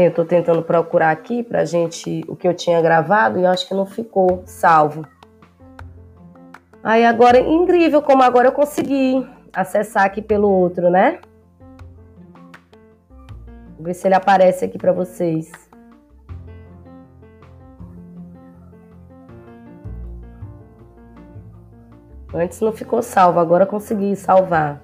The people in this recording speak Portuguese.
Bem, eu tô tentando procurar aqui para gente o que eu tinha gravado e eu acho que não ficou salvo. Aí agora, incrível como agora eu consegui acessar aqui pelo outro, né? Vou ver se ele aparece aqui para vocês. Antes não ficou salvo, agora consegui salvar.